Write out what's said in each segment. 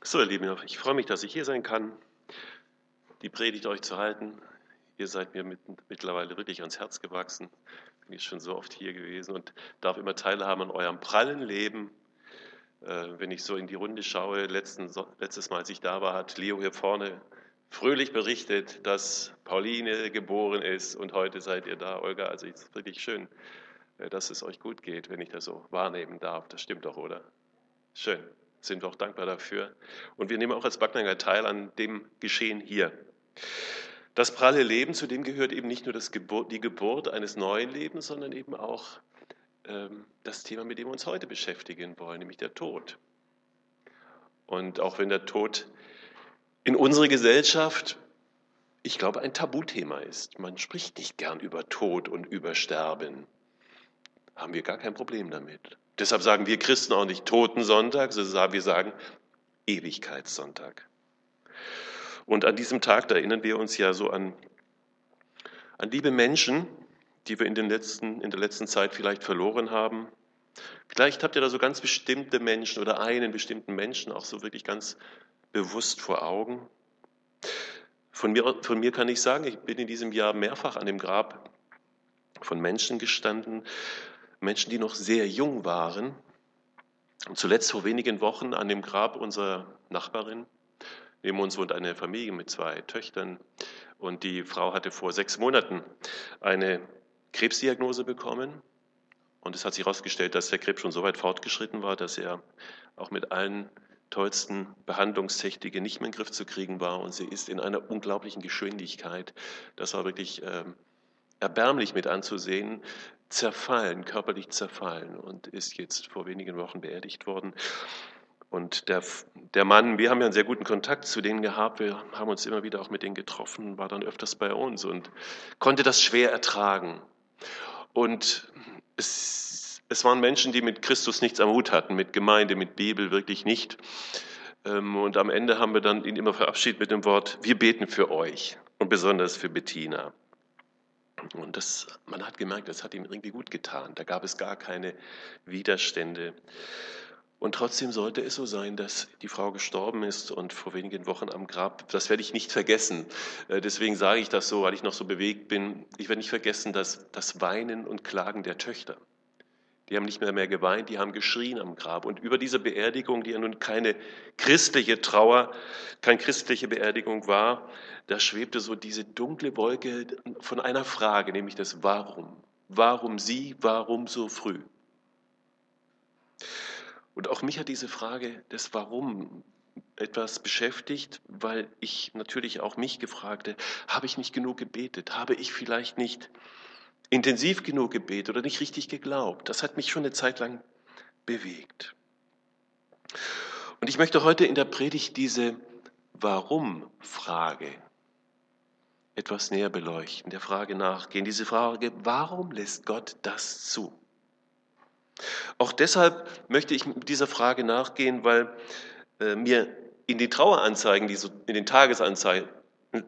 So, ihr Lieben, ich freue mich, dass ich hier sein kann, die Predigt euch zu halten. Ihr seid mir mit, mittlerweile wirklich ans Herz gewachsen. Bin ich schon so oft hier gewesen und darf immer teilhaben an eurem prallen Leben. Äh, wenn ich so in die Runde schaue, letzten, letztes Mal, als ich da war, hat Leo hier vorne fröhlich berichtet, dass Pauline geboren ist und heute seid ihr da, Olga. Also es ist wirklich schön, äh, dass es euch gut geht, wenn ich das so wahrnehmen darf. Das stimmt doch, oder? Schön sind wir auch dankbar dafür. Und wir nehmen auch als Backnanger teil an dem Geschehen hier. Das pralle Leben, zu dem gehört eben nicht nur Geburt, die Geburt eines neuen Lebens, sondern eben auch ähm, das Thema, mit dem wir uns heute beschäftigen wollen, nämlich der Tod. Und auch wenn der Tod in unserer Gesellschaft, ich glaube, ein Tabuthema ist. Man spricht nicht gern über Tod und über Sterben. Haben wir gar kein Problem damit. Deshalb sagen wir Christen auch nicht Totensonntag, sondern wir sagen Ewigkeitssonntag. Und an diesem Tag, da erinnern wir uns ja so an, an liebe Menschen, die wir in, den letzten, in der letzten Zeit vielleicht verloren haben. Vielleicht habt ihr da so ganz bestimmte Menschen oder einen bestimmten Menschen auch so wirklich ganz bewusst vor Augen. Von mir, von mir kann ich sagen, ich bin in diesem Jahr mehrfach an dem Grab von Menschen gestanden, Menschen, die noch sehr jung waren. Und zuletzt vor wenigen Wochen an dem Grab unserer Nachbarin. Neben uns wohnt eine Familie mit zwei Töchtern und die Frau hatte vor sechs Monaten eine Krebsdiagnose bekommen. Und es hat sich herausgestellt, dass der Krebs schon so weit fortgeschritten war, dass er auch mit allen tollsten Behandlungstechniken nicht mehr in den Griff zu kriegen war. Und sie ist in einer unglaublichen Geschwindigkeit, das war wirklich äh, erbärmlich mit anzusehen, zerfallen, körperlich zerfallen und ist jetzt vor wenigen Wochen beerdigt worden. Und der, der Mann, wir haben ja einen sehr guten Kontakt zu denen gehabt, wir haben uns immer wieder auch mit denen getroffen, war dann öfters bei uns und konnte das schwer ertragen. Und es, es waren Menschen, die mit Christus nichts am Hut hatten, mit Gemeinde, mit Bibel wirklich nicht. Ähm, und am Ende haben wir dann ihn immer verabschiedet mit dem Wort, wir beten für euch und besonders für Bettina. Und das, man hat gemerkt, das hat ihm irgendwie gut getan. Da gab es gar keine Widerstände. Und trotzdem sollte es so sein, dass die Frau gestorben ist und vor wenigen Wochen am Grab, das werde ich nicht vergessen. Äh, deswegen sage ich das so, weil ich noch so bewegt bin. Ich werde nicht vergessen, dass das Weinen und Klagen der Töchter. Die haben nicht mehr mehr geweint, die haben geschrien am Grab. Und über diese Beerdigung, die ja nun keine christliche Trauer, keine christliche Beerdigung war, da schwebte so diese dunkle Wolke von einer Frage, nämlich das Warum. Warum sie, warum so früh? Und auch mich hat diese Frage des Warum etwas beschäftigt, weil ich natürlich auch mich gefragte, habe ich nicht genug gebetet? Habe ich vielleicht nicht intensiv genug gebetet oder nicht richtig geglaubt. Das hat mich schon eine Zeit lang bewegt. Und ich möchte heute in der Predigt diese Warum-Frage etwas näher beleuchten, der Frage nachgehen. Diese Frage, warum lässt Gott das zu? Auch deshalb möchte ich dieser Frage nachgehen, weil äh, mir in den Traueranzeigen, die so in den Tagesanzeigen,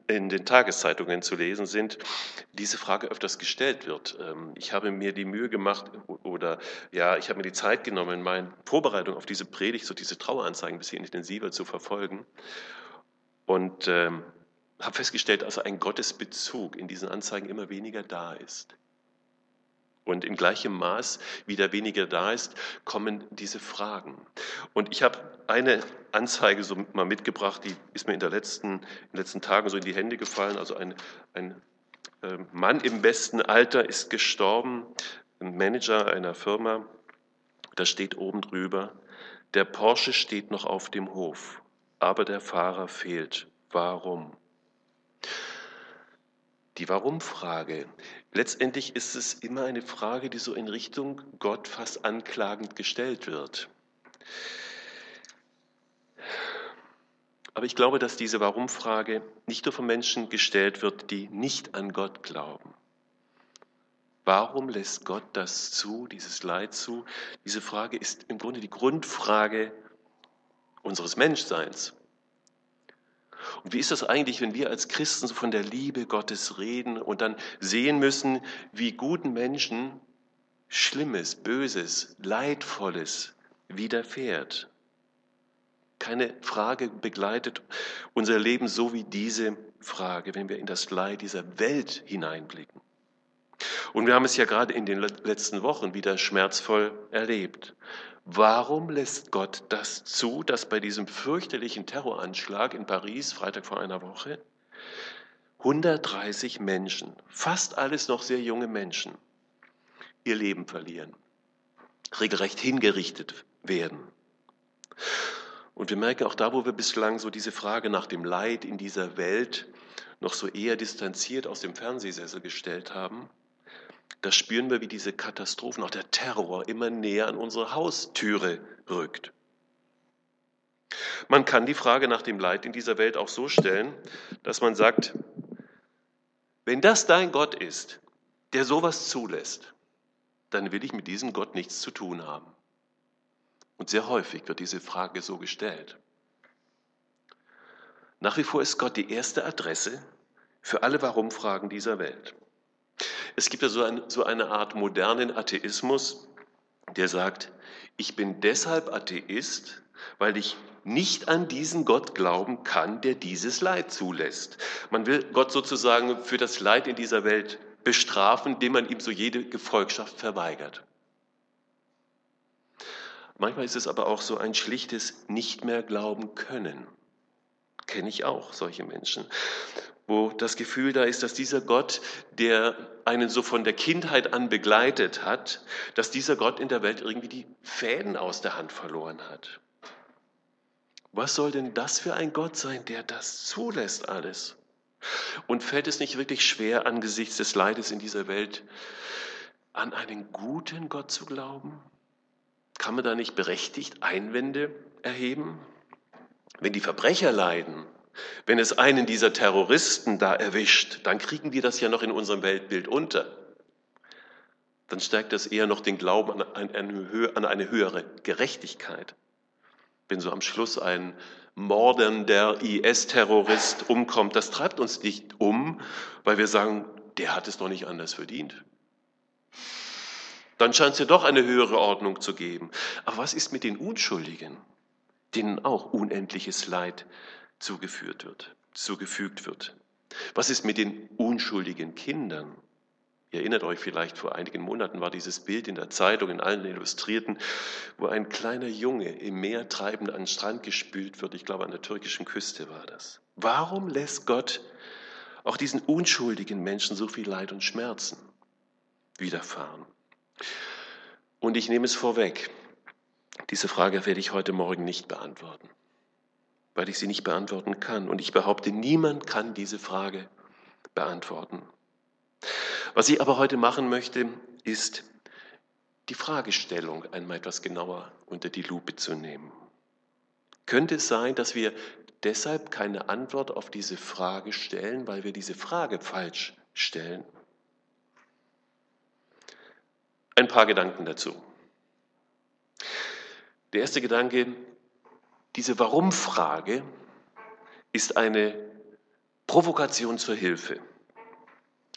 in den Tageszeitungen zu lesen sind, diese Frage öfters gestellt wird. Ähm, ich habe mir die Mühe gemacht oder ja, ich habe mir die Zeit genommen, meine Vorbereitung auf diese Predigt, so diese Traueranzeigen ein bisschen intensiver zu verfolgen und ähm, habe festgestellt, dass ein Gottesbezug in diesen Anzeigen immer weniger da ist. Und in gleichem Maß, wie der weniger da ist, kommen diese Fragen. Und ich habe eine Anzeige so mal mitgebracht, die ist mir in, der letzten, in den letzten Tagen so in die Hände gefallen. Also ein, ein äh, Mann im besten Alter ist gestorben, ein Manager einer Firma. Da steht oben drüber, der Porsche steht noch auf dem Hof, aber der Fahrer fehlt. Warum? Die Warum-Frage. Letztendlich ist es immer eine Frage, die so in Richtung Gott fast anklagend gestellt wird. Aber ich glaube, dass diese Warum-Frage nicht nur von Menschen gestellt wird, die nicht an Gott glauben. Warum lässt Gott das zu, dieses Leid zu? Diese Frage ist im Grunde die Grundfrage unseres Menschseins. Und wie ist das eigentlich, wenn wir als Christen so von der Liebe Gottes reden und dann sehen müssen, wie guten Menschen Schlimmes, Böses, Leidvolles widerfährt? Keine Frage begleitet unser Leben so wie diese Frage, wenn wir in das Leid dieser Welt hineinblicken. Und wir haben es ja gerade in den letzten Wochen wieder schmerzvoll erlebt. Warum lässt Gott das zu, dass bei diesem fürchterlichen Terroranschlag in Paris, Freitag vor einer Woche, 130 Menschen, fast alles noch sehr junge Menschen, ihr Leben verlieren, regelrecht hingerichtet werden? Und wir merken auch da, wo wir bislang so diese Frage nach dem Leid in dieser Welt noch so eher distanziert aus dem Fernsehsessel gestellt haben, da spüren wir, wie diese Katastrophen, auch der Terror immer näher an unsere Haustüre rückt. Man kann die Frage nach dem Leid in dieser Welt auch so stellen, dass man sagt, wenn das dein Gott ist, der sowas zulässt, dann will ich mit diesem Gott nichts zu tun haben. Und sehr häufig wird diese Frage so gestellt. Nach wie vor ist Gott die erste Adresse für alle Warum-Fragen dieser Welt. Es gibt ja so, ein, so eine Art modernen Atheismus, der sagt, ich bin deshalb Atheist, weil ich nicht an diesen Gott glauben kann, der dieses Leid zulässt. Man will Gott sozusagen für das Leid in dieser Welt bestrafen, indem man ihm so jede Gefolgschaft verweigert. Manchmal ist es aber auch so ein schlichtes Nicht mehr glauben können. Kenne ich auch solche Menschen, wo das Gefühl da ist, dass dieser Gott, der einen so von der Kindheit an begleitet hat, dass dieser Gott in der Welt irgendwie die Fäden aus der Hand verloren hat. Was soll denn das für ein Gott sein, der das zulässt alles? Und fällt es nicht wirklich schwer angesichts des Leides in dieser Welt, an einen guten Gott zu glauben? Kann man da nicht berechtigt Einwände erheben? Wenn die Verbrecher leiden, wenn es einen dieser Terroristen da erwischt, dann kriegen die das ja noch in unserem Weltbild unter. Dann stärkt das eher noch den Glauben an eine, höhere Gerechtigkeit. Wenn so am Schluss ein mordender IS-Terrorist umkommt, das treibt uns nicht um, weil wir sagen, der hat es doch nicht anders verdient dann scheint es ja doch eine höhere Ordnung zu geben. Aber was ist mit den Unschuldigen, denen auch unendliches Leid zugeführt wird, zugefügt wird? Was ist mit den unschuldigen Kindern? Ihr erinnert euch vielleicht, vor einigen Monaten war dieses Bild in der Zeitung, in allen Illustrierten, wo ein kleiner Junge im Meer treibend an den Strand gespült wird. Ich glaube, an der türkischen Küste war das. Warum lässt Gott auch diesen unschuldigen Menschen so viel Leid und Schmerzen widerfahren? Und ich nehme es vorweg, diese Frage werde ich heute Morgen nicht beantworten, weil ich sie nicht beantworten kann. Und ich behaupte, niemand kann diese Frage beantworten. Was ich aber heute machen möchte, ist die Fragestellung einmal etwas genauer unter die Lupe zu nehmen. Könnte es sein, dass wir deshalb keine Antwort auf diese Frage stellen, weil wir diese Frage falsch stellen? Ein paar Gedanken dazu. Der erste Gedanke, diese Warum-Frage ist eine Provokation zur Hilfe.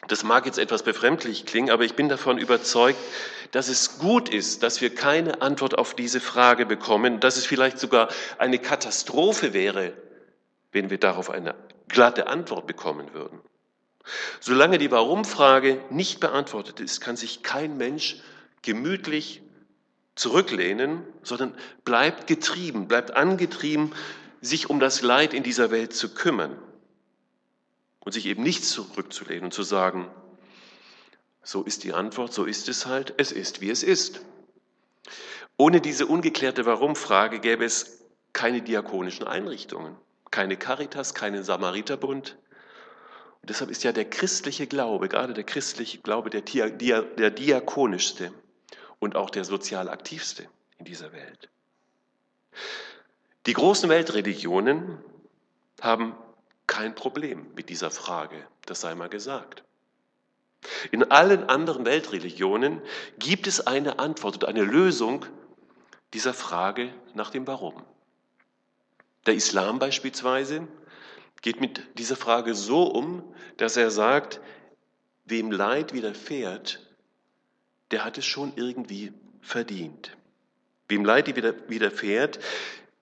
Das mag jetzt etwas befremdlich klingen, aber ich bin davon überzeugt, dass es gut ist, dass wir keine Antwort auf diese Frage bekommen, dass es vielleicht sogar eine Katastrophe wäre, wenn wir darauf eine glatte Antwort bekommen würden. Solange die Warum-Frage nicht beantwortet ist, kann sich kein Mensch gemütlich zurücklehnen, sondern bleibt getrieben, bleibt angetrieben, sich um das Leid in dieser Welt zu kümmern und sich eben nicht zurückzulehnen und zu sagen, so ist die Antwort, so ist es halt, es ist, wie es ist. Ohne diese ungeklärte Warum-Frage gäbe es keine diakonischen Einrichtungen, keine Caritas, keinen Samariterbund. Und deshalb ist ja der christliche Glaube, gerade der christliche Glaube, der, der diakonischste und auch der sozial aktivste in dieser Welt. Die großen Weltreligionen haben kein Problem mit dieser Frage, das sei mal gesagt. In allen anderen Weltreligionen gibt es eine Antwort und eine Lösung dieser Frage nach dem Warum. Der Islam beispielsweise geht mit dieser Frage so um, dass er sagt, wem Leid widerfährt, der hat es schon irgendwie verdient. Wem Leid widerfährt,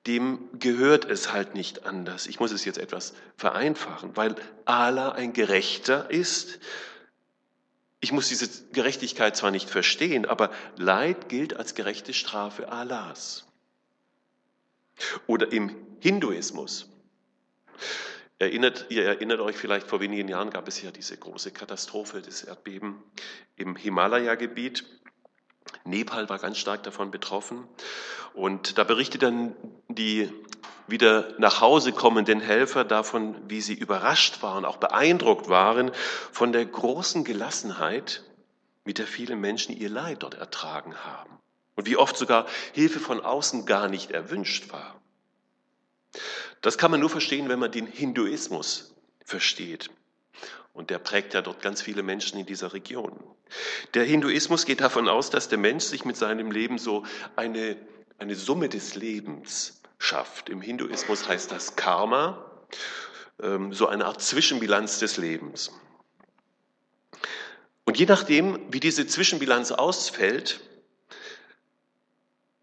dem gehört es halt nicht anders. Ich muss es jetzt etwas vereinfachen, weil Allah ein Gerechter ist. Ich muss diese Gerechtigkeit zwar nicht verstehen, aber Leid gilt als gerechte Strafe Allahs. Oder im Hinduismus. Erinnert, ihr erinnert euch vielleicht, vor wenigen Jahren gab es ja diese große Katastrophe des Erdbeben im Himalaya-Gebiet. Nepal war ganz stark davon betroffen. Und da berichtet dann die wieder nach Hause kommenden Helfer davon, wie sie überrascht waren, auch beeindruckt waren von der großen Gelassenheit, mit der viele Menschen ihr Leid dort ertragen haben. Und wie oft sogar Hilfe von außen gar nicht erwünscht war. Das kann man nur verstehen, wenn man den Hinduismus versteht. Und der prägt ja dort ganz viele Menschen in dieser Region. Der Hinduismus geht davon aus, dass der Mensch sich mit seinem Leben so eine, eine Summe des Lebens schafft. Im Hinduismus heißt das Karma, ähm, so eine Art Zwischenbilanz des Lebens. Und je nachdem, wie diese Zwischenbilanz ausfällt,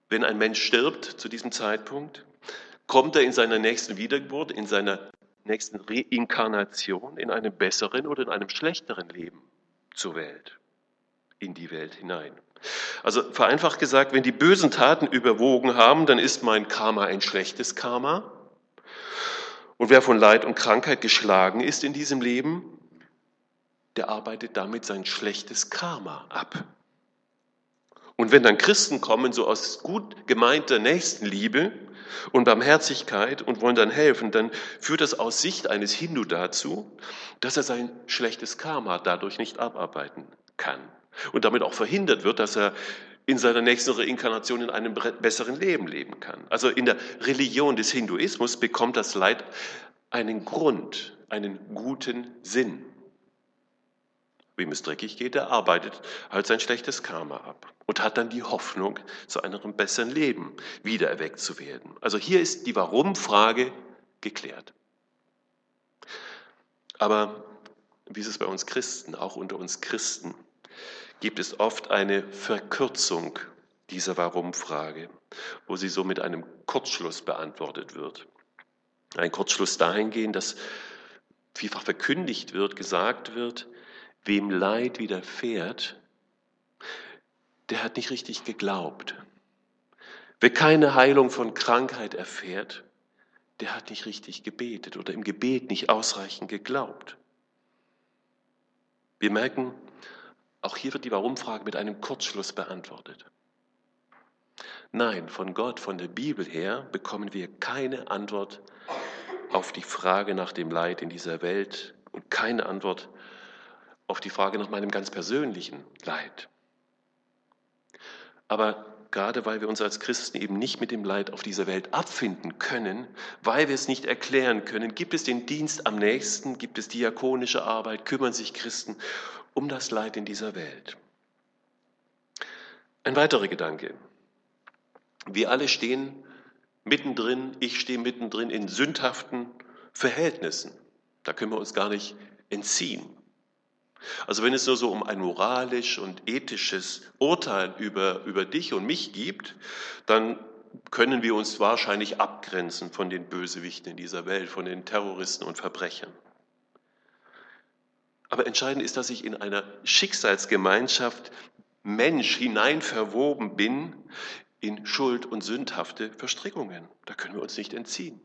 wenn ein Mensch stirbt zu diesem Zeitpunkt, kommt er in seiner nächsten Wiedergeburt, in seiner nächsten Reinkarnation in einem besseren oder in einem schlechteren Leben zur Welt, in die Welt hinein. Also vereinfacht gesagt, wenn die bösen Taten überwogen haben, dann ist mein Karma ein schlechtes Karma. Und wer von Leid und Krankheit geschlagen ist in diesem Leben, der arbeitet damit sein schlechtes Karma ab. Und wenn dann Christen kommen, so aus gut gemeinter Nächstenliebe, und Barmherzigkeit und wollen dann helfen, dann führt das aus Sicht eines Hindu dazu, dass er sein schlechtes Karma dadurch nicht abarbeiten kann und damit auch verhindert wird, dass er in seiner nächsten Reinkarnation in einem besseren Leben leben kann. Also in der Religion des Hinduismus bekommt das Leid einen Grund, einen guten Sinn. Wem es dreckig geht, der arbeitet halt sein schlechtes Karma ab und hat dann die Hoffnung, zu einem besseren Leben wiedererweckt zu werden. Also hier ist die Warum-Frage geklärt. Aber wie ist es bei uns Christen, auch unter uns Christen, gibt es oft eine Verkürzung dieser Warum-Frage, wo sie so mit einem Kurzschluss beantwortet wird. Ein Kurzschluss dahingehend, dass vielfach verkündigt wird, gesagt wird, Wem Leid widerfährt, der hat nicht richtig geglaubt. Wer keine Heilung von Krankheit erfährt, der hat nicht richtig gebetet oder im Gebet nicht ausreichend geglaubt. Wir merken, auch hier wird die Warum-Frage mit einem Kurzschluss beantwortet. Nein, von Gott, von der Bibel her bekommen wir keine Antwort auf die Frage nach dem Leid in dieser Welt und keine Antwort auf die Frage nach meinem ganz persönlichen Leid. Aber gerade weil wir uns als Christen eben nicht mit dem Leid auf dieser Welt abfinden können, weil wir es nicht erklären können, gibt es den Dienst am nächsten, gibt es diakonische Arbeit, kümmern sich Christen um das Leid in dieser Welt. Ein weiterer Gedanke. Wir alle stehen mittendrin, ich stehe mittendrin in sündhaften Verhältnissen. Da können wir uns gar nicht entziehen. Also wenn es nur so um ein moralisch und ethisches Urteil über, über dich und mich gibt, dann können wir uns wahrscheinlich abgrenzen von den Bösewichten in dieser Welt, von den Terroristen und Verbrechern. Aber entscheidend ist, dass ich in einer Schicksalsgemeinschaft Mensch hinein verwoben bin in Schuld und sündhafte Verstrickungen. Da können wir uns nicht entziehen.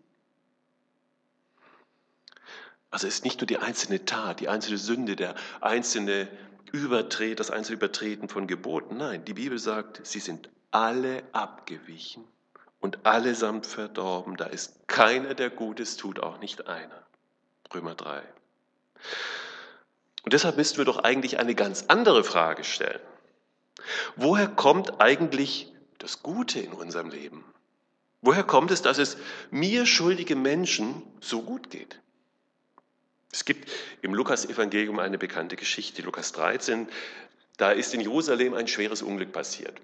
Also es ist nicht nur die einzelne Tat, die einzelne Sünde, der einzelne Übertret, das einzelne Übertreten von Geboten. Nein, die Bibel sagt, sie sind alle abgewichen und allesamt verdorben. Da ist keiner, der Gutes tut, auch nicht einer. Römer 3. Und deshalb müssten wir doch eigentlich eine ganz andere Frage stellen. Woher kommt eigentlich das Gute in unserem Leben? Woher kommt es, dass es mir schuldige Menschen so gut geht? Es gibt im Lukas-Evangelium eine bekannte Geschichte, Lukas 13. Da ist in Jerusalem ein schweres Unglück passiert.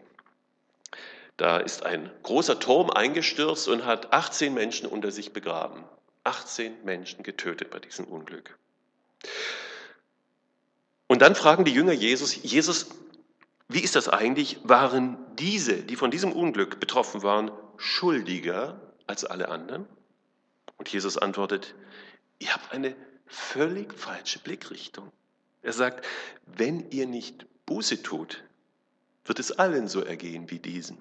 Da ist ein großer Turm eingestürzt und hat 18 Menschen unter sich begraben. 18 Menschen getötet bei diesem Unglück. Und dann fragen die Jünger Jesus, Jesus, wie ist das eigentlich? Waren diese, die von diesem Unglück betroffen waren, schuldiger als alle anderen? Und Jesus antwortet, ihr habt eine völlig falsche Blickrichtung. Er sagt, wenn ihr nicht Buße tut, wird es allen so ergehen wie diesen.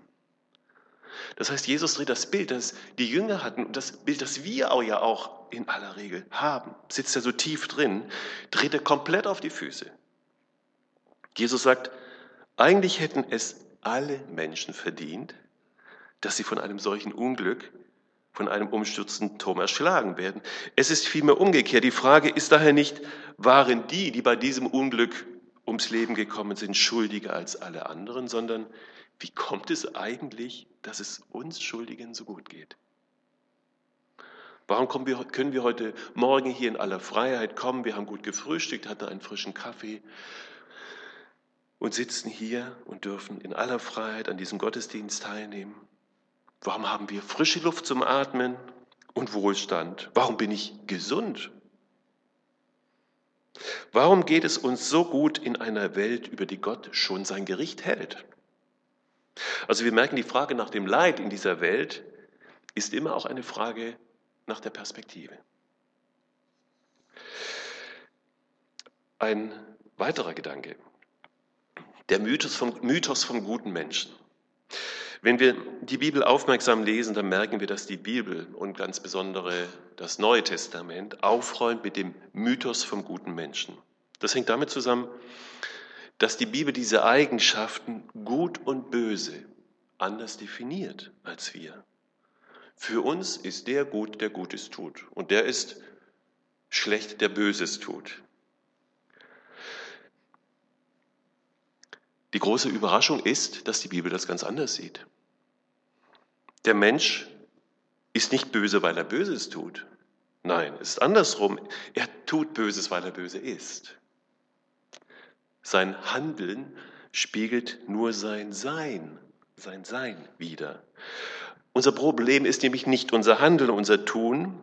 Das heißt, Jesus dreht das Bild, das die Jünger hatten und das Bild, das wir auch ja auch in aller Regel haben, sitzt ja so tief drin, dreht er komplett auf die Füße. Jesus sagt, eigentlich hätten es alle Menschen verdient, dass sie von einem solchen Unglück, von einem umstürzenden Turm erschlagen werden. Es ist vielmehr umgekehrt. Die Frage ist daher nicht, waren die, die bei diesem Unglück ums Leben gekommen sind, schuldiger als alle anderen, sondern wie kommt es eigentlich, dass es uns Schuldigen so gut geht? Warum wir, können wir heute Morgen hier in aller Freiheit kommen? Wir haben gut gefrühstückt, hatten einen frischen Kaffee und sitzen hier und dürfen in aller Freiheit an diesem Gottesdienst teilnehmen. Warum haben wir frische Luft zum Atmen und Wohlstand? Warum bin ich gesund? Warum geht es uns so gut in einer Welt, über die Gott schon sein Gericht hält? Also wir merken, die Frage nach dem Leid in dieser Welt ist immer auch eine Frage nach der Perspektive. Ein weiterer Gedanke, der Mythos vom, Mythos vom guten Menschen. Wenn wir die Bibel aufmerksam lesen, dann merken wir, dass die Bibel und ganz besondere das Neue Testament aufräumt mit dem Mythos vom guten Menschen. Das hängt damit zusammen, dass die Bibel diese Eigenschaften gut und böse anders definiert als wir. Für uns ist der gut, der Gutes tut. Und der ist schlecht, der Böses tut. Die große Überraschung ist, dass die Bibel das ganz anders sieht. Der Mensch ist nicht böse, weil er Böses tut. Nein, es ist andersrum. Er tut Böses, weil er böse ist. Sein Handeln spiegelt nur sein Sein, sein Sein wider. Unser Problem ist nämlich nicht unser Handeln, unser Tun.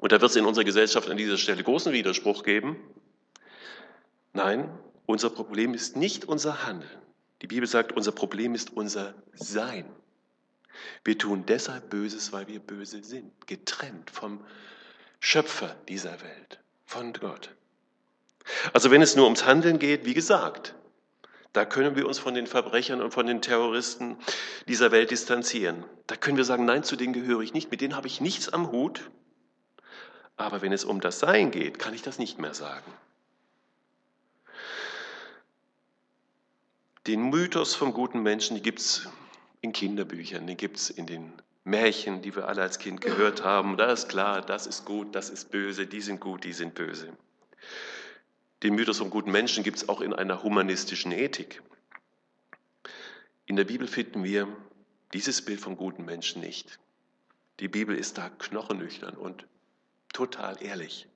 Und da wird es in unserer Gesellschaft an dieser Stelle großen Widerspruch geben. Nein, unser Problem ist nicht unser Handeln. Die Bibel sagt, unser Problem ist unser Sein. Wir tun deshalb Böses, weil wir böse sind, getrennt vom Schöpfer dieser Welt, von Gott. Also wenn es nur ums Handeln geht, wie gesagt, da können wir uns von den Verbrechern und von den Terroristen dieser Welt distanzieren. Da können wir sagen, nein, zu denen gehöre ich nicht, mit denen habe ich nichts am Hut. Aber wenn es um das Sein geht, kann ich das nicht mehr sagen. Den Mythos vom guten Menschen, gibt es in Kinderbüchern, den gibt es in den Märchen, die wir alle als Kind gehört haben. Da ist klar, das ist gut, das ist böse, die sind gut, die sind böse. Den Mythos vom guten Menschen gibt es auch in einer humanistischen Ethik. In der Bibel finden wir dieses Bild vom guten Menschen nicht. Die Bibel ist da knochenüchtern und total ehrlich.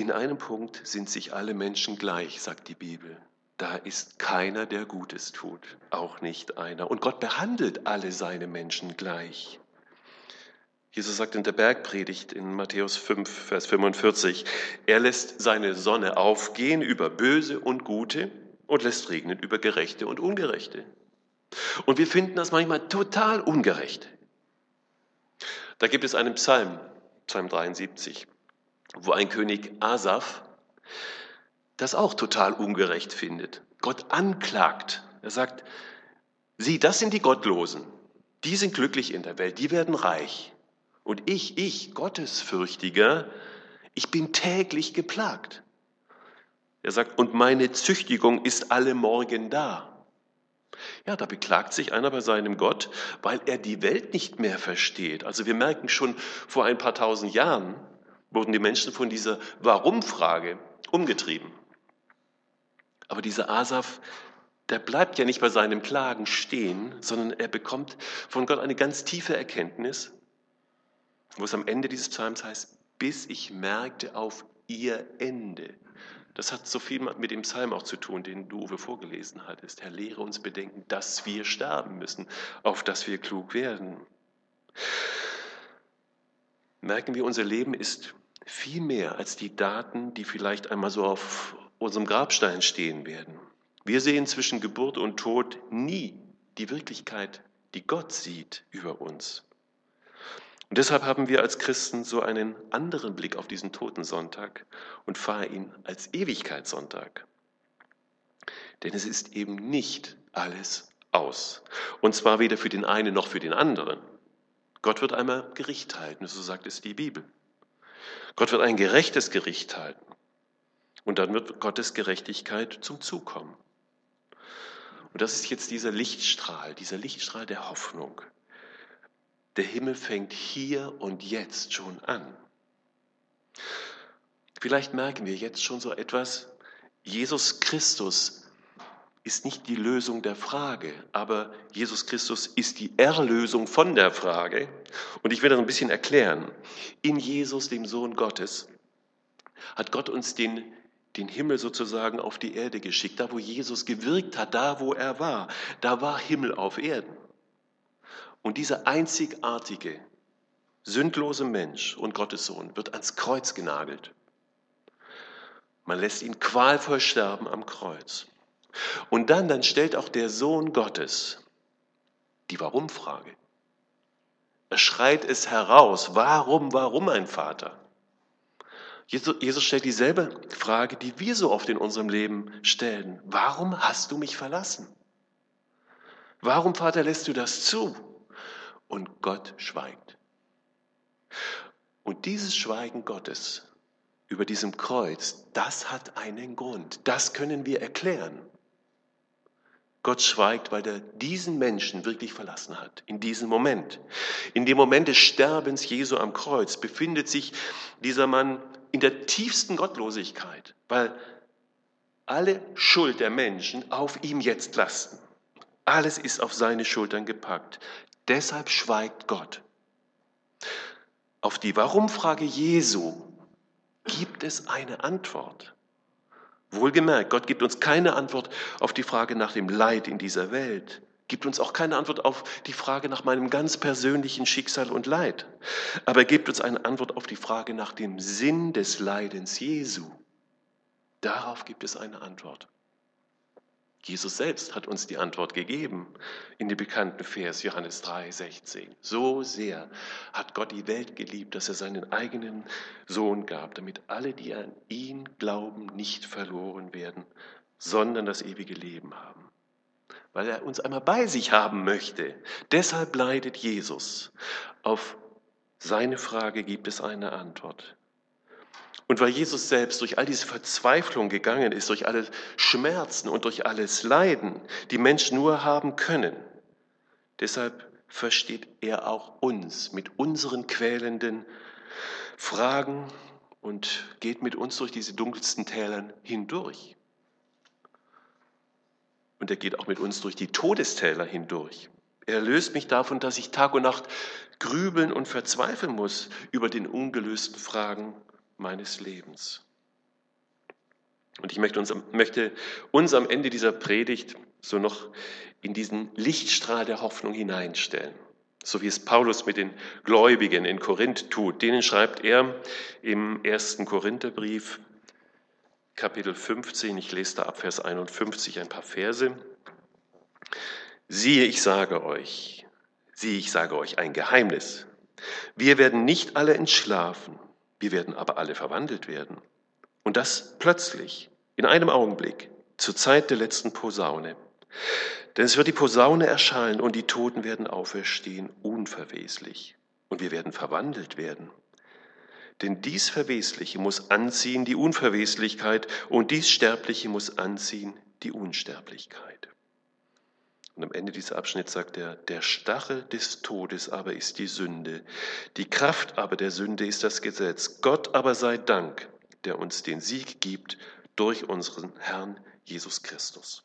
In einem Punkt sind sich alle Menschen gleich, sagt die Bibel. Da ist keiner, der Gutes tut, auch nicht einer. Und Gott behandelt alle seine Menschen gleich. Jesus sagt in der Bergpredigt in Matthäus 5, Vers 45, er lässt seine Sonne aufgehen über Böse und Gute und lässt regnen über Gerechte und Ungerechte. Und wir finden das manchmal total ungerecht. Da gibt es einen Psalm, Psalm 73, wo ein König Asaf das auch total ungerecht findet. Gott anklagt. Er sagt, sieh, das sind die Gottlosen. Die sind glücklich in der Welt, die werden reich. Und ich, ich, Gottesfürchtiger, ich bin täglich geplagt. Er sagt, und meine Züchtigung ist alle Morgen da. Ja, da beklagt sich einer bei seinem Gott, weil er die Welt nicht mehr versteht. Also wir merken schon, vor ein paar tausend Jahren wurden die Menschen von dieser Warum-Frage umgetrieben. Aber dieser Asaf, der bleibt ja nicht bei seinem Klagen stehen, sondern er bekommt von Gott eine ganz tiefe Erkenntnis wo es am Ende dieses Psalms heißt, bis ich merkte auf ihr Ende. Das hat so viel mit dem Psalm auch zu tun, den du, Uwe, vorgelesen hattest. Herr, lehre uns bedenken, dass wir sterben müssen, auf dass wir klug werden. Merken wir, unser Leben ist viel mehr als die Daten, die vielleicht einmal so auf unserem Grabstein stehen werden. Wir sehen zwischen Geburt und Tod nie die Wirklichkeit, die Gott sieht über uns. Und deshalb haben wir als Christen so einen anderen Blick auf diesen Totensonntag und feiern ihn als Ewigkeitssonntag. Denn es ist eben nicht alles aus. Und zwar weder für den einen noch für den anderen. Gott wird einmal Gericht halten, so sagt es die Bibel. Gott wird ein gerechtes Gericht halten. Und dann wird Gottes Gerechtigkeit zum Zug kommen. Und das ist jetzt dieser Lichtstrahl, dieser Lichtstrahl der Hoffnung. Der Himmel fängt hier und jetzt schon an. Vielleicht merken wir jetzt schon so etwas. Jesus Christus ist nicht die Lösung der Frage, aber Jesus Christus ist die Erlösung von der Frage. Und ich will das ein bisschen erklären. In Jesus, dem Sohn Gottes, hat Gott uns den, den Himmel sozusagen auf die Erde geschickt. Da, wo Jesus gewirkt hat, da, wo er war, da war Himmel auf Erden. Und dieser einzigartige, sündlose Mensch und Gottes Sohn wird ans Kreuz genagelt. Man lässt ihn qualvoll sterben am Kreuz. Und dann, dann stellt auch der Sohn Gottes die Warum-Frage. Er schreit es heraus. Warum, warum ein Vater? Jesus stellt dieselbe Frage, die wir so oft in unserem Leben stellen. Warum hast du mich verlassen? Warum, Vater, lässt du das zu? Und Gott schweigt. Und dieses Schweigen Gottes über diesem Kreuz, das hat einen Grund. Das können wir erklären. Gott schweigt, weil er diesen Menschen wirklich verlassen hat. In diesem Moment. In dem Moment des Sterbens Jesu am Kreuz befindet sich dieser Mann in der tiefsten Gottlosigkeit, weil alle Schuld der Menschen auf ihm jetzt lasten. Alles ist auf seine Schultern gepackt. Deshalb schweigt Gott. Auf die Warum-Frage Jesu gibt es eine Antwort. Wohlgemerkt, Gott gibt uns keine Antwort auf die Frage nach dem Leid in dieser Welt, gibt uns auch keine Antwort auf die Frage nach meinem ganz persönlichen Schicksal und Leid, aber er gibt uns eine Antwort auf die Frage nach dem Sinn des Leidens Jesu. Darauf gibt es eine Antwort. Jesus selbst hat uns die Antwort gegeben in dem bekannten Vers Johannes 3, 16. So sehr hat Gott die Welt geliebt, dass er seinen eigenen Sohn gab, damit alle, die an ihn glauben, nicht verloren werden, sondern das ewige Leben haben. Weil er uns einmal bei sich haben möchte. Deshalb leidet Jesus. Auf seine Frage gibt es eine Antwort. Und weil Jesus selbst durch all diese Verzweiflung gegangen ist, durch alle Schmerzen und durch alles Leiden, die Menschen nur haben können, deshalb versteht er auch uns mit unseren quälenden Fragen und geht mit uns durch diese dunkelsten Tälern hindurch. Und er geht auch mit uns durch die Todestäler hindurch. Er löst mich davon, dass ich Tag und Nacht grübeln und verzweifeln muss über den ungelösten Fragen meines Lebens. Und ich möchte uns, möchte uns am Ende dieser Predigt so noch in diesen Lichtstrahl der Hoffnung hineinstellen. So wie es Paulus mit den Gläubigen in Korinth tut. Denen schreibt er im ersten Korintherbrief, Kapitel 15, ich lese da ab Vers 51 ein paar Verse. Siehe, ich sage euch, siehe, ich sage euch ein Geheimnis. Wir werden nicht alle entschlafen, wir werden aber alle verwandelt werden. Und das plötzlich, in einem Augenblick, zur Zeit der letzten Posaune. Denn es wird die Posaune erschallen und die Toten werden auferstehen, unverweslich. Und wir werden verwandelt werden. Denn dies Verwesliche muss anziehen die Unverweslichkeit und dies Sterbliche muss anziehen die Unsterblichkeit. Und am Ende dieser Abschnitt sagt er, der Stachel des Todes aber ist die Sünde, die Kraft aber der Sünde ist das Gesetz. Gott aber sei Dank, der uns den Sieg gibt durch unseren Herrn Jesus Christus.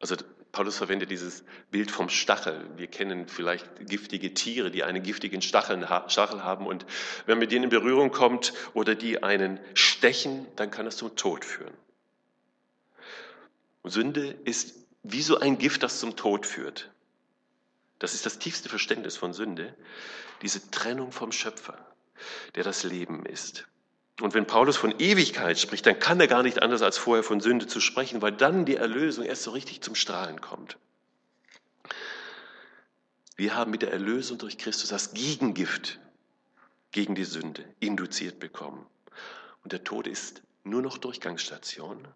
Also Paulus verwendet dieses Bild vom Stachel. Wir kennen vielleicht giftige Tiere, die einen giftigen Stachel haben. Und wenn man mit denen in Berührung kommt oder die einen stechen, dann kann es zum Tod führen. Sünde ist wie so ein Gift, das zum Tod führt. Das ist das tiefste Verständnis von Sünde, diese Trennung vom Schöpfer, der das Leben ist. Und wenn Paulus von Ewigkeit spricht, dann kann er gar nicht anders als vorher von Sünde zu sprechen, weil dann die Erlösung erst so richtig zum Strahlen kommt. Wir haben mit der Erlösung durch Christus das Gegengift gegen die Sünde induziert bekommen. Und der Tod ist nur noch Durchgangsstation,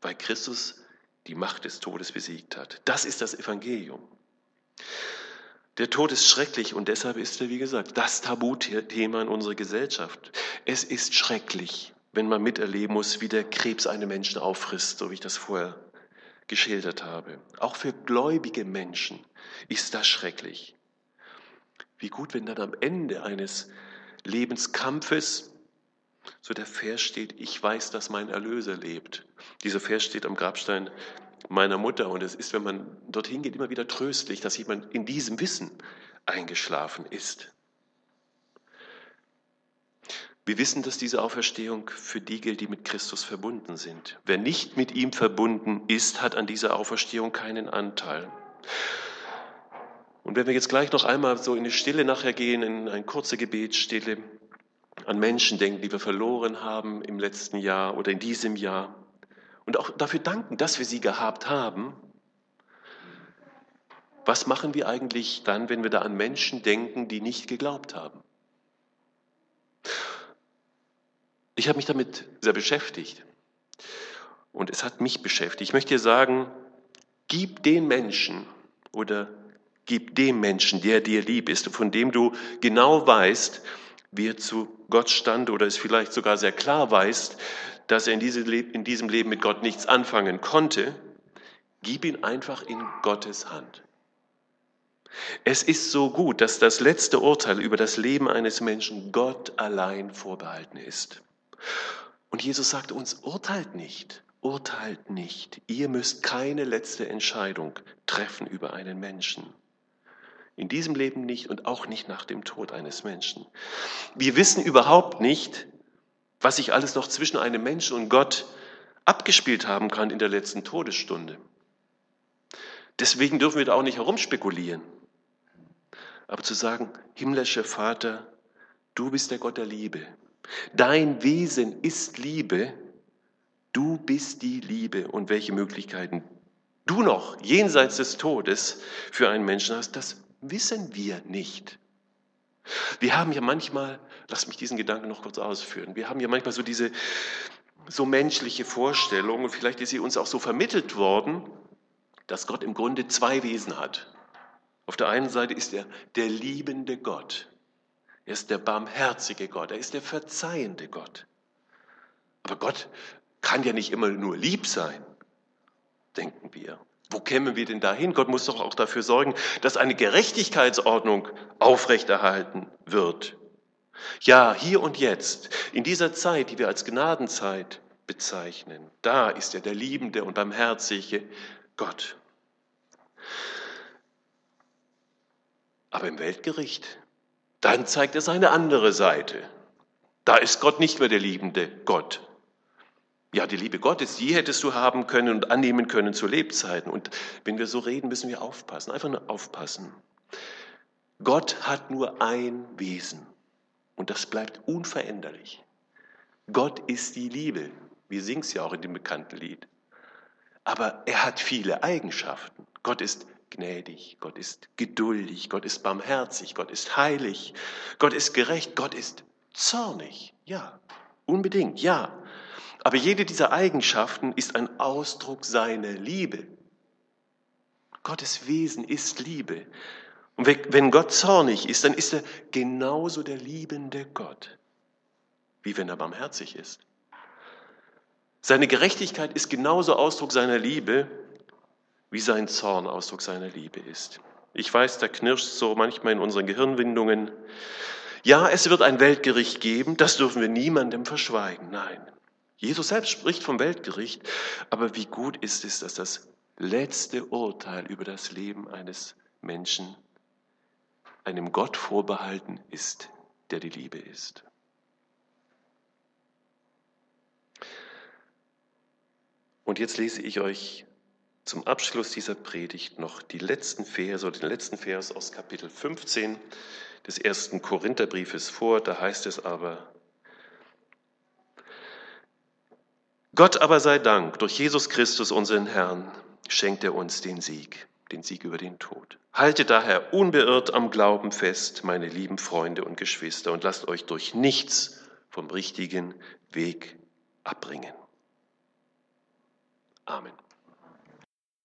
weil Christus die Macht des Todes besiegt hat. Das ist das Evangelium. Der Tod ist schrecklich und deshalb ist er, wie gesagt, das Tabuthema in unserer Gesellschaft. Es ist schrecklich, wenn man miterleben muss, wie der Krebs einen Menschen auffrisst, so wie ich das vorher geschildert habe. Auch für gläubige Menschen ist das schrecklich. Wie gut, wenn dann am Ende eines Lebenskampfes so der Vers steht, ich weiß, dass mein Erlöser lebt. Dieser Vers steht am Grabstein meiner Mutter und es ist, wenn man dorthin geht, immer wieder tröstlich, dass jemand in diesem Wissen eingeschlafen ist. Wir wissen, dass diese Auferstehung für die gilt, die mit Christus verbunden sind. Wer nicht mit ihm verbunden ist, hat an dieser Auferstehung keinen Anteil. Und wenn wir jetzt gleich noch einmal so in die Stille nachher gehen, in eine kurze Gebetsstille, an Menschen denken, die wir verloren haben im letzten Jahr oder in diesem Jahr und auch dafür danken, dass wir sie gehabt haben, was machen wir eigentlich dann, wenn wir da an Menschen denken, die nicht geglaubt haben? Ich habe mich damit sehr beschäftigt und es hat mich beschäftigt. Ich möchte dir sagen, gib den Menschen oder gib dem Menschen, der dir lieb ist und von dem du genau weißt, wie er zu Gott stand oder es vielleicht sogar sehr klar weißt, dass er in, diesem Leben mit Gott nichts anfangen konnte, gib ihn einfach in Gottes Hand. Es ist so gut, dass das letzte Urteil über das Leben eines Menschen Gott allein vorbehalten ist. Und Jesus sagt uns, urteilt nicht, urteilt nicht. Ihr müsst keine letzte Entscheidung treffen über einen Menschen. In diesem Leben nicht und auch nicht nach dem Tod eines Menschen. Wir wissen überhaupt nicht, was sich alles noch zwischen einem Menschen und Gott abgespielt haben kann in der letzten Todesstunde. Deswegen dürfen wir da auch nicht herumspekulieren. Aber zu sagen, himmlischer Vater, du bist der Gott der Liebe. Dein Wesen ist Liebe. Du bist die Liebe. Und welche Möglichkeiten du noch jenseits des Todes für einen Menschen hast, das wissen wir nicht. Wir haben ja manchmal, lass mich diesen Gedanken noch kurz ausführen, wir haben ja manchmal so diese so menschliche Vorstellung und vielleicht ist sie uns auch so vermittelt worden, dass Gott im Grunde zwei Wesen hat. Auf der einen Seite ist er der liebende Gott. Er ist der barmherzige Gott. Er ist der verzeihende Gott. Aber Gott kann ja nicht immer nur lieb sein, denken wir. Wo kämen wir denn dahin? Gott muss doch auch dafür sorgen, dass eine Gerechtigkeitsordnung aufrechterhalten wird. Ja, hier und jetzt, in dieser Zeit, die wir als Gnadenzeit bezeichnen, da ist er der liebende und barmherzige Gott. Aber im Weltgericht, dann zeigt er seine andere Seite. Da ist Gott nicht mehr der liebende Gott, ja, die Liebe Gottes, die hättest du haben können und annehmen können zu Lebzeiten. Und wenn wir so reden, müssen wir aufpassen, einfach nur aufpassen. Gott hat nur ein Wesen und das bleibt unveränderlich. Gott ist die Liebe. Wir singen es ja auch in dem bekannten Lied. Aber er hat viele Eigenschaften. Gott ist gnädig, Gott ist geduldig, Gott ist barmherzig, Gott ist heilig, Gott ist gerecht, Gott ist zornig. Ja, unbedingt, ja. Aber jede dieser Eigenschaften ist ein Ausdruck seiner Liebe. Gottes Wesen ist Liebe. Und wenn Gott zornig ist, dann ist er genauso der liebende Gott, wie wenn er barmherzig ist. Seine Gerechtigkeit ist genauso Ausdruck seiner Liebe, wie sein Zorn Ausdruck seiner Liebe ist. Ich weiß, da knirscht so manchmal in unseren Gehirnwindungen. Ja, es wird ein Weltgericht geben, das dürfen wir niemandem verschweigen. Nein. Jesus selbst spricht vom Weltgericht, aber wie gut ist es, dass das letzte Urteil über das Leben eines Menschen einem Gott vorbehalten ist, der die Liebe ist. Und jetzt lese ich euch zum Abschluss dieser Predigt noch die letzten Verse den letzten Vers aus Kapitel 15 des ersten Korintherbriefes vor. Da heißt es aber, Gott aber sei Dank, durch Jesus Christus, unseren Herrn, schenkt er uns den Sieg, den Sieg über den Tod. Haltet daher unbeirrt am Glauben fest, meine lieben Freunde und Geschwister, und lasst euch durch nichts vom richtigen Weg abbringen. Amen.